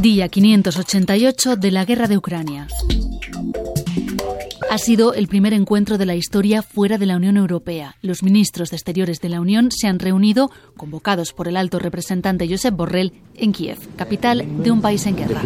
Día 588 de la guerra de Ucrania. Ha sido el primer encuentro de la historia fuera de la Unión Europea. Los ministros de Exteriores de la Unión se han reunido, convocados por el alto representante Josep Borrell, en Kiev, capital de un país en guerra.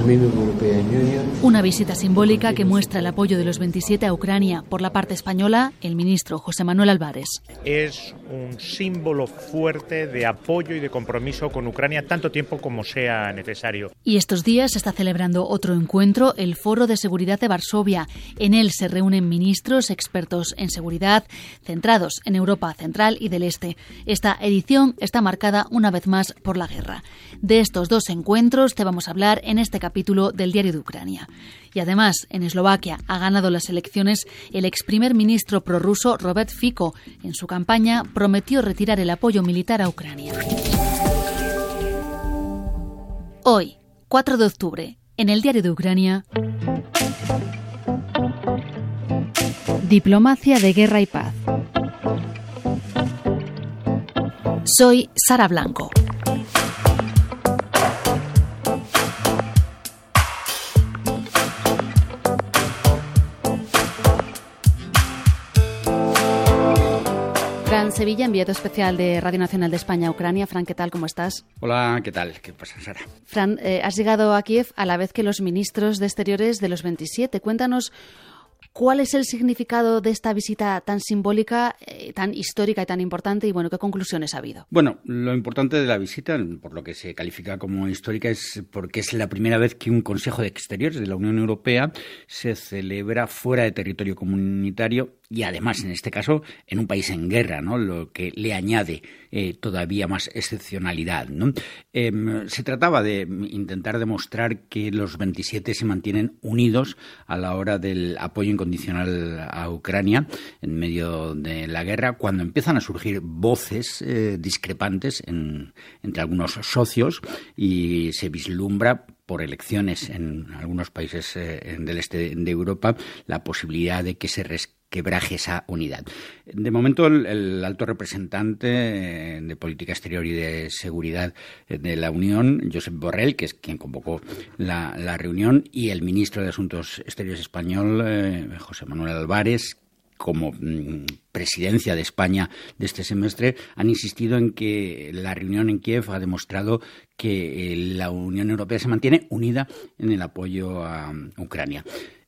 Una visita simbólica que muestra el apoyo de los 27 a Ucrania. Por la parte española, el ministro José Manuel Álvarez. Es un símbolo fuerte de apoyo y de compromiso con Ucrania tanto tiempo como sea necesario. Y estos días se está celebrando otro encuentro, el Foro de Seguridad de Varsovia. En él se reúne ministros expertos en seguridad centrados en Europa Central y del Este. Esta edición está marcada una vez más por la guerra. De estos dos encuentros te vamos a hablar en este capítulo del Diario de Ucrania. Y además, en Eslovaquia ha ganado las elecciones el ex primer ministro prorruso Robert Fico. En su campaña prometió retirar el apoyo militar a Ucrania. Hoy, 4 de octubre, en el Diario de Ucrania. Diplomacia de Guerra y Paz. Soy Sara Blanco. Fran Sevilla, enviado especial de Radio Nacional de España Ucrania. Fran, ¿qué tal? ¿Cómo estás? Hola, ¿qué tal? ¿Qué pasa, Sara? Fran, eh, has llegado a Kiev a la vez que los ministros de Exteriores de los 27. Cuéntanos ¿Cuál es el significado de esta visita tan simbólica, eh, tan histórica y tan importante? Y bueno, ¿qué conclusiones ha habido? Bueno, lo importante de la visita, por lo que se califica como histórica, es porque es la primera vez que un Consejo de Exteriores de la Unión Europea se celebra fuera de territorio comunitario y además, en este caso, en un país en guerra, ¿no? lo que le añade eh, todavía más excepcionalidad. ¿no? Em, se trataba de intentar demostrar que los 27 se mantienen unidos a la hora del apoyo incondicional a Ucrania en medio de la guerra, cuando empiezan a surgir voces eh, discrepantes entre algunos socios y se vislumbra por elecciones en algunos países eh, del este de Europa la posibilidad de que se quebraje esa unidad. De momento, el, alto representante eh, de política exterior y de seguridad eh, de la Unión, Josep Borrell, que es quien convocó la, reunión, y el ministro de Asuntos Exteriores español, eh, José Manuel Álvarez, como mm, presidencia de España de este semestre, han insistido en que la reunión en Kiev ha demostrado que la Unión Europea se mantiene unida en el apoyo a Ucrania.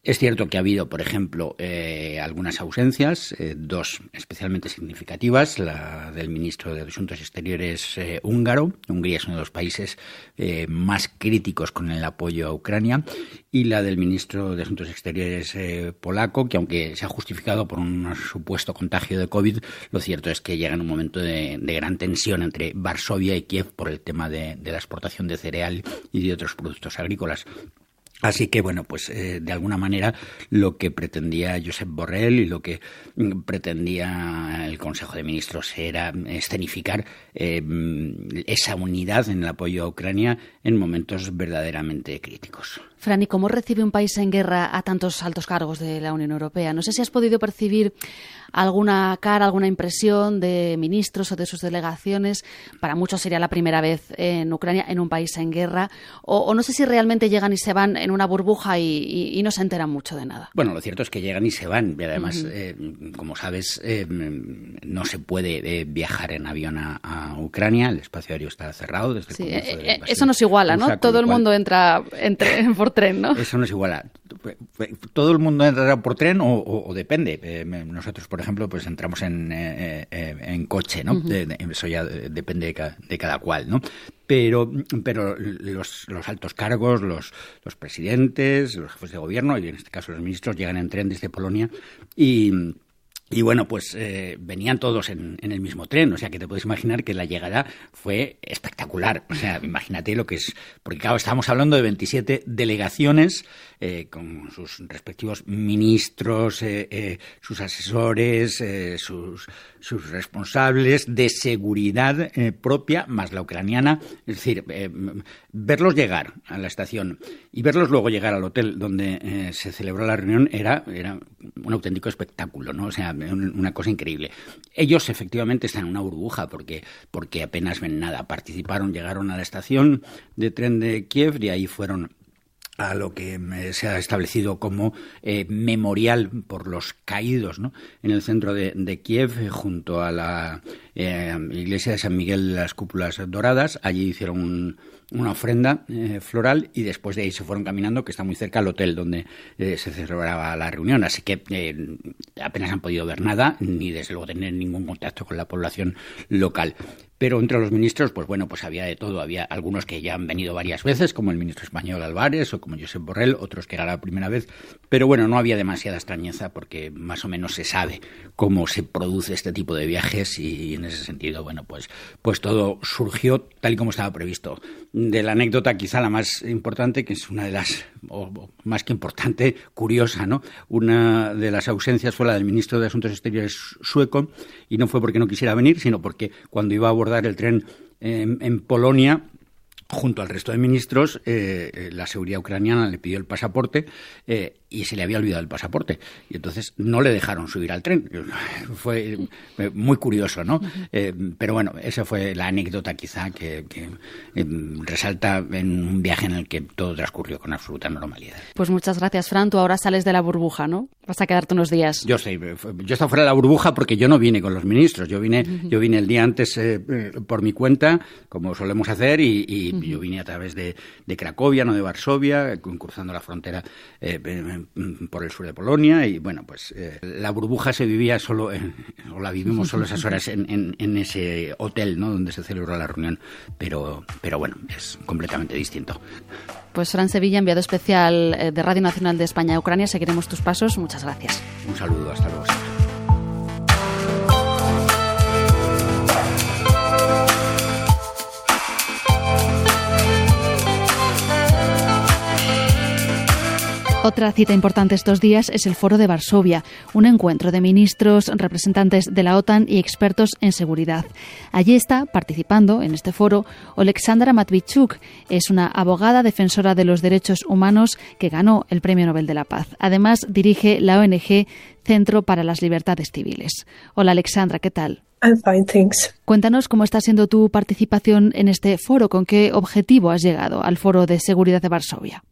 Es cierto que ha habido, por ejemplo, eh, algunas ausencias, eh, dos especialmente significativas, la del ministro de Asuntos Exteriores eh, húngaro, Hungría es uno de los países más críticos con el apoyo a Ucrania, y la del ministro de Asuntos Exteriores polaco, que aunque se ha justificado por un supuesto contagio de COVID, lo cierto es que llega en un momento de, gran tensión entre Varsovia y Kiev por el tema de la exportación de cereal y de otros productos agrícolas. Así que, bueno, pues eh, de alguna manera lo que pretendía Josep Borrell y lo que mm, pretendía el Consejo de Ministros era escenificar eh, esa unidad en el apoyo a Ucrania en momentos verdaderamente críticos. Fran, ¿y cómo recibe un país en guerra a tantos altos cargos de la Unión Europea? No sé si has podido percibir alguna cara, alguna impresión de ministros o de sus delegaciones. Para muchos sería la primera vez en Ucrania, en un país en guerra. O, no sé si realmente llegan y se van en una burbuja y, no se enteran mucho de nada. Bueno, lo cierto es que llegan y se van. Y además, eh, como sabes, eh, no se puede eh, viajar en avión a, Ucrania. El espacio aéreo está cerrado desde el Eso nos iguala, ¿no? Todo el mundo entra entre, por tren, ¿no? Eso nos iguala. Todo el mundo entra por tren o, depende. nosotros, por ejemplo, pues entramos en, eh, eh, en coche, ¿no? eso ya depende de cada, cual, ¿no? Pero, pero los, los altos cargos, los, los presidentes, los jefes de gobierno, y en este caso los ministros, llegan en tren desde Polonia y y bueno, pues eh, venían todos en, el mismo tren, o sea que te puedes imaginar que la llegada fue espectacular. O sea, imagínate lo que es, porque claro, estábamos hablando de 27 delegaciones eh, con sus respectivos ministros, eh, sus asesores, sus, sus responsables de seguridad propia, más la ucraniana. Es decir, verlos llegar a la estación y verlos luego llegar al hotel donde se celebró la reunión era, era un auténtico espectáculo, ¿no? O sea, una cosa increíble. Ellos efectivamente están en una burbuja porque, porque apenas ven nada. Participaron, llegaron a la estación de tren de Kiev y ahí fueron a lo que se ha establecido como eh, memorial por los caídos ¿no? en el centro de, de Kiev, junto a la iglesia de San Miguel las Cúpulas Doradas. Allí hicieron un, una ofrenda eh, floral y después de ahí se fueron caminando, que está muy cerca al hotel donde eh, se celebraba la reunión. Así que eh, apenas han podido ver nada, ni desde luego tener ningún contacto con la población local. Pero entre los ministros, pues bueno, pues había de todo. Había algunos que ya han venido varias veces, como el ministro español Álvarez o como Josep Borrell, otros que era la primera vez. Pero bueno, no había demasiada extrañeza porque más o menos se sabe cómo se produce este tipo de viajes y en ese sentido, bueno, pues, pues todo surgió tal y como estaba previsto. De la anécdota quizá la más importante, que es una de las, o más que importante, curiosa, ¿no? Una de las ausencias fue la del ministro de Asuntos Exteriores sueco y no fue porque no quisiera venir, sino porque cuando iba a abordar el tren en, Polonia junto al resto de ministros, eh, eh, la seguridad ucraniana le pidió el pasaporte eh, y se le había olvidado el pasaporte. Y entonces no le dejaron subir al tren. Fue muy curioso, ¿no? pero bueno, esa fue la anécdota quizá que, resalta en un viaje en el que todo transcurrió con absoluta normalidad. Pues muchas gracias, Fran. Tú ahora sales de la burbuja, ¿no? Vas a quedarte unos días. Yo sé, yo estaba fuera de la burbuja porque yo no vine con los ministros. Yo vine, yo vine el día antes por mi cuenta, como solemos hacer, y yo vine a través de, Cracovia, no de Varsovia, cruzando la frontera eh, por el sur de Polonia. Y bueno, pues eh, la burbuja se vivía solo, o la vivimos solo esas horas en, ese hotel ¿no? donde se celebró la reunión. Pero, pero bueno, es completamente distinto. Pues Fran Sevilla, enviado especial eh, de Radio Nacional de España a Ucrania, seguiremos tus pasos. Muchas gracias. Un saludo, hasta luego. Otra cita importante estos días es el Foro de Varsovia, un encuentro de ministros, representantes de la OTAN y expertos en seguridad. Allí está participando en este foro Alexandra Matvichuk, es una abogada defensora de los derechos humanos que ganó el Premio Nobel de la Paz. Además, dirige la ONG Centro para las Libertades Civiles. Hola Alexandra, ¿qué tal? Cuéntanos cómo está siendo tu participación en este foro, con qué objetivo has llegado al Foro de Seguridad de Varsovia.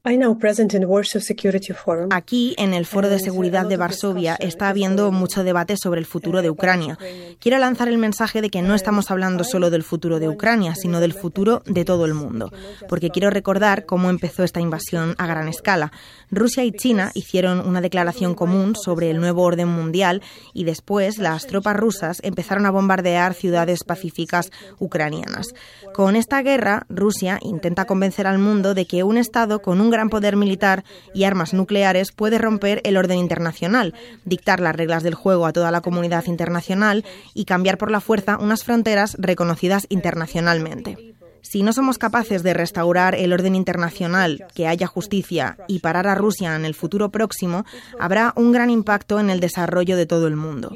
Aquí, en el Foro de Seguridad de Varsovia, está habiendo mucho debate sobre el futuro de Ucrania. Quiero lanzar el mensaje de que no estamos hablando solo del futuro de Ucrania, sino del futuro de todo el mundo, porque quiero recordar cómo empezó esta invasión a gran escala. Rusia y China hicieron una declaración común sobre el nuevo orden mundial y después las tropas rusas empezaron a bombardear ciudades pacíficas ucranianas. Con esta guerra, Rusia intenta convencer al mundo de que un Estado con un gran poder militar y armas nucleares puede romper el orden internacional, dictar las reglas del juego a toda la comunidad internacional y cambiar por la fuerza unas fronteras reconocidas internacionalmente. Si no somos capaces de restaurar el orden internacional, que haya justicia y parar a Rusia en el futuro próximo, habrá un gran impacto en el desarrollo de todo el mundo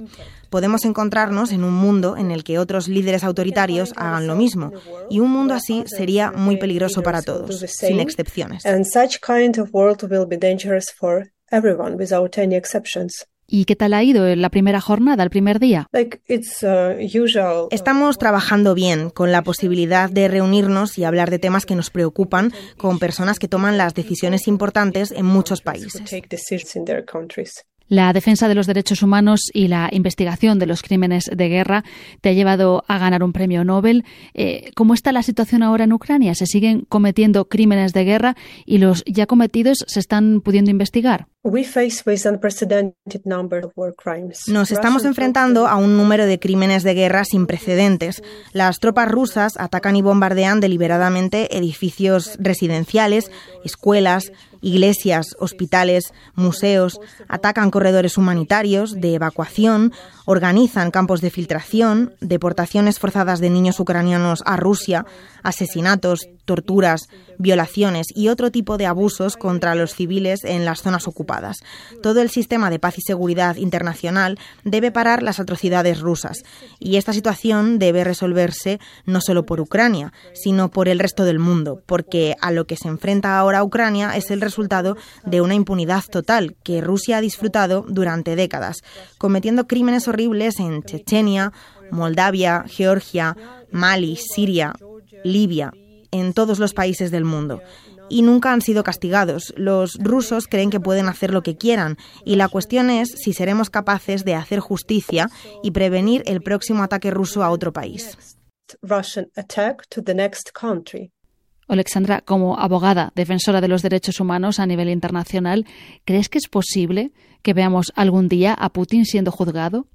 podemos encontrarnos en un mundo en el que otros líderes autoritarios hagan lo mismo. Y un mundo así sería muy peligroso para todos, sin excepciones. ¿Y qué tal ha ido en la primera jornada, el primer día? Uh, Estamos trabajando bien, con la posibilidad de reunirnos y hablar de temas que nos preocupan con personas que toman las decisiones importantes en muchos países. La defensa de los derechos humanos y la investigación de los crímenes de guerra te ha llevado a ganar un premio Nobel. Eh, ¿Cómo está la situación ahora en Ucrania? ¿Se siguen cometiendo crímenes de guerra y los ya cometidos se están pudiendo investigar? Nos estamos enfrentando a un número de crímenes de guerra sin precedentes. Las tropas rusas atacan y bombardean deliberadamente edificios residenciales, escuelas, iglesias, hospitales, museos, atacan corredores humanitarios de evacuación, organizan campos de filtración, deportaciones forzadas de niños ucranianos a Rusia, asesinatos, torturas, violaciones y otro tipo de abusos contra los civiles en las zonas ocupadas. Todo el sistema de paz y seguridad internacional debe parar las atrocidades rusas y esta situación debe resolverse no solo por Ucrania, sino por el resto del mundo, porque a lo que se enfrenta ahora Ucrania es el resultado de una impunidad total que Rusia ha disfrutado durante décadas, cometiendo crímenes horribles en Chechenia, Moldavia, Georgia, Mali, Siria, Libia, en todos los países del mundo y nunca han sido castigados. Los rusos creen que pueden hacer lo que quieran y la cuestión es si seremos capaces de hacer justicia y prevenir el próximo ataque ruso a otro país. Alexandra, como abogada, defensora de los derechos humanos a nivel internacional, ¿crees que es posible que veamos algún día a Putin siendo juzgado?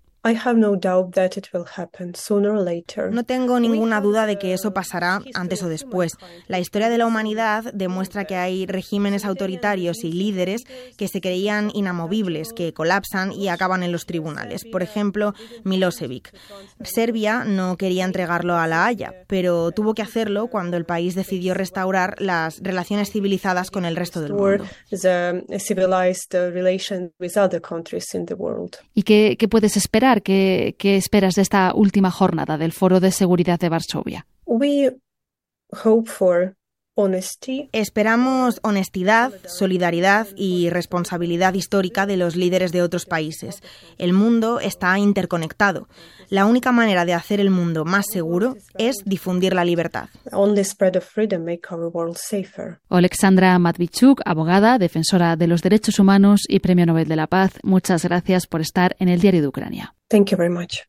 No tengo ninguna duda de que eso pasará antes o después. La historia de la humanidad demuestra que hay regímenes autoritarios y líderes que se creían inamovibles, que colapsan y acaban en los tribunales. Por ejemplo, Milosevic. Serbia no quería entregarlo a la Haya, pero tuvo que hacerlo cuando el país decidió restaurar las relaciones civilizadas con el resto del mundo. ¿Y qué, qué puedes esperar? ¿Qué, esperas de esta última jornada del Foro de Seguridad de Varsovia? Esperamos honestidad, solidaridad y responsabilidad histórica de los líderes de otros países. El mundo está interconectado. La única manera de hacer el mundo más seguro es difundir la libertad. Alexandra Matvichuk, abogada, defensora de los derechos humanos y Premio Nobel de la Paz, muchas gracias por estar en el Diario de Ucrania. Thank you very much.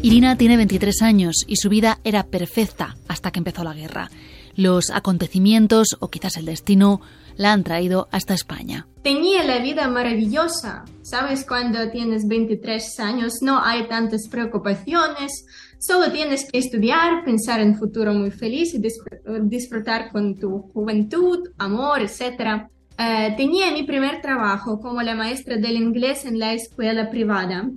Irina tiene 23 años y su vida era perfecta hasta que empezó la guerra. Los acontecimientos, o quizás el destino, la han traído hasta España. Tenía la vida maravillosa. Sabes, cuando tienes 23 años no hay tantas preocupaciones, solo tienes que estudiar, pensar en un futuro muy feliz y disfrutar con tu juventud, amor, etc. Eh, tenía mi primer trabajo como la maestra del inglés en la escuela privada.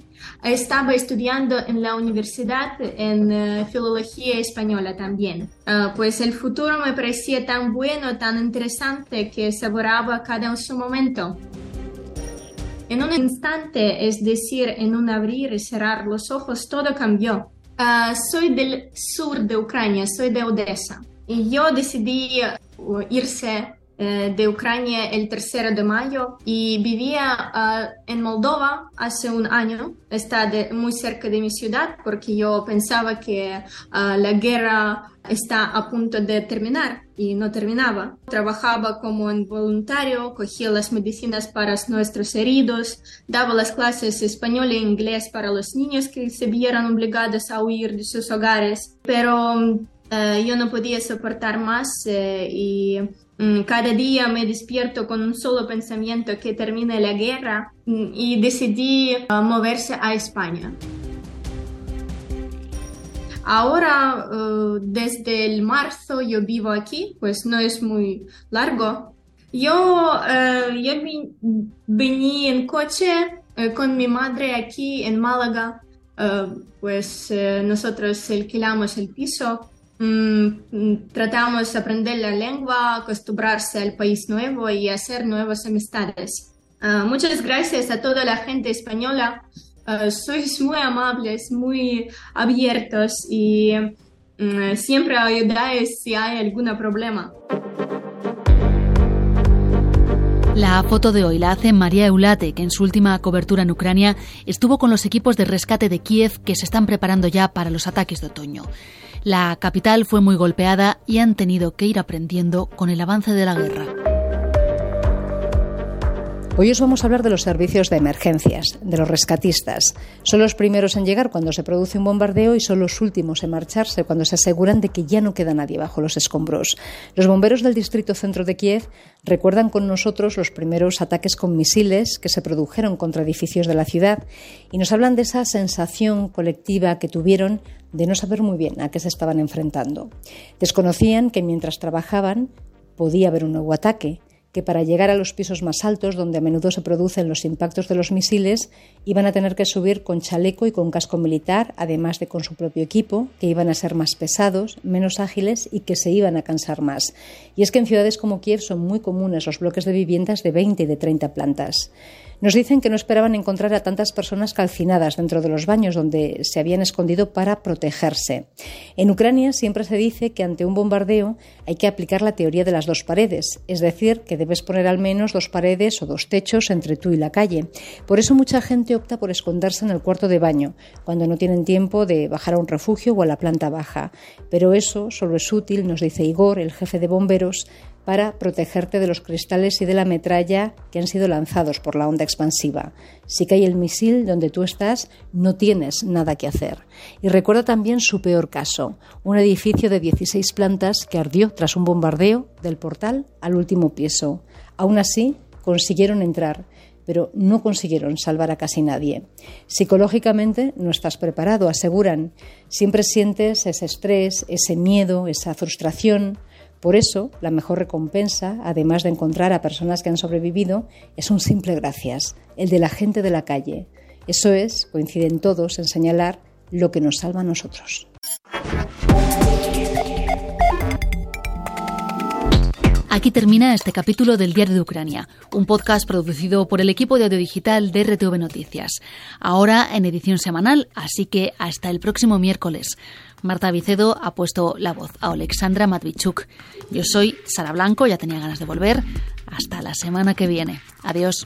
Estaba estudiando en la universidad en eh, filología española también. Eh, pues el futuro me parecía tan bueno, tan interesante que saboreaba cada su momento. En un instante, es decir, en un abrir y cerrar los ojos, todo cambió. soy del sur de Ucrania, soy de Odessa. Y yo decidí irse eh, de Ucrania el 3 de mayo y vivía ah, en Moldova hace un año. Está muy cerca de mi ciudad porque yo pensaba que ah, la guerra está a punto de terminar y no terminaba. Trabajaba como un voluntario, cogía las medicinas para nuestros heridos, daba las clases español e inglés para los niños que se vieron obligados a huir de sus hogares. Pero eh, yo no podía soportar más eh, y Mm, cada día me despierto con un solo pensamiento que termine la guerra mm, y decidí uh, moverse a España. Ahora, uh, desde el marzo yo vivo aquí, pues no es muy largo. Yo, uh, yo vení en coche con mi madre aquí en Málaga, pues nosotros alquilamos el piso tratamos de aprender la lengua, acostumbrarse al país nuevo y hacer nuevas amistades. Ah, muchas gracias a toda la gente española. Uh, sois muy amables, muy abiertos y mm, siempre ayudáis si hay algún problema. La foto de hoy la hace María Eulate, que en su última cobertura en Ucrania estuvo con los equipos de rescate de Kiev que se están preparando ya para los ataques de otoño. La capital fue muy golpeada y han tenido que ir aprendiendo con el avance de la guerra. Hoy os vamos a hablar de los servicios de emergencias, de los rescatistas. Son los primeros en llegar cuando se produce un bombardeo y son los últimos en marcharse cuando se aseguran de que ya no queda nadie bajo los escombros. Los bomberos del distrito centro de Kiev recuerdan con nosotros los primeros ataques con misiles que se produjeron contra edificios de la ciudad y nos hablan de esa sensación colectiva que tuvieron de no saber muy bien a qué se estaban enfrentando. Desconocían que mientras trabajaban podía haber un nuevo ataque que para llegar a los pisos más altos, donde a menudo se producen los impactos de los misiles, iban a tener que subir con chaleco y con casco militar, además de con su propio equipo, que iban a ser más pesados, menos ágiles y que se iban a cansar más. Y es que en ciudades como Kiev son muy comunes los bloques de viviendas de 20 y de 30 plantas. Nos dicen que no esperaban encontrar a tantas personas calcinadas dentro de los baños donde se habían escondido para protegerse. En Ucrania siempre se dice que ante un bombardeo hay que aplicar la teoría de las dos paredes, es decir, que debes poner al menos dos paredes o dos techos entre tú y la calle. Por eso mucha gente opta por esconderse en el cuarto de baño, cuando no tienen tiempo de bajar a un refugio o a la planta baja. Pero eso solo es útil, nos dice Igor, el jefe de bomberos, para protegerte de los cristales y de la metralla que han sido lanzados por la onda expansiva. Si cae el misil donde tú estás, no tienes nada que hacer. Y recuerda también su peor caso, un edificio de 16 plantas que ardió tras un bombardeo del portal al último piso. Aún así, consiguieron entrar pero no consiguieron salvar a casi nadie. Psicológicamente no estás preparado, aseguran. Siempre sientes ese estrés, ese miedo, esa frustración. Por eso, la mejor recompensa, además de encontrar a personas que han sobrevivido, es un simple gracias, el de la gente de la calle. Eso es, coinciden todos en señalar lo que nos salva a nosotros. Aquí termina este capítulo del Diario de Ucrania, un podcast producido por el equipo de audio digital de RTV Noticias. Ahora en edición semanal, así que hasta el próximo miércoles. Marta Vicedo ha puesto la voz a Alexandra Matvichuk. Yo soy Sara Blanco, ya tenía ganas de volver. Hasta la semana que viene. Adiós.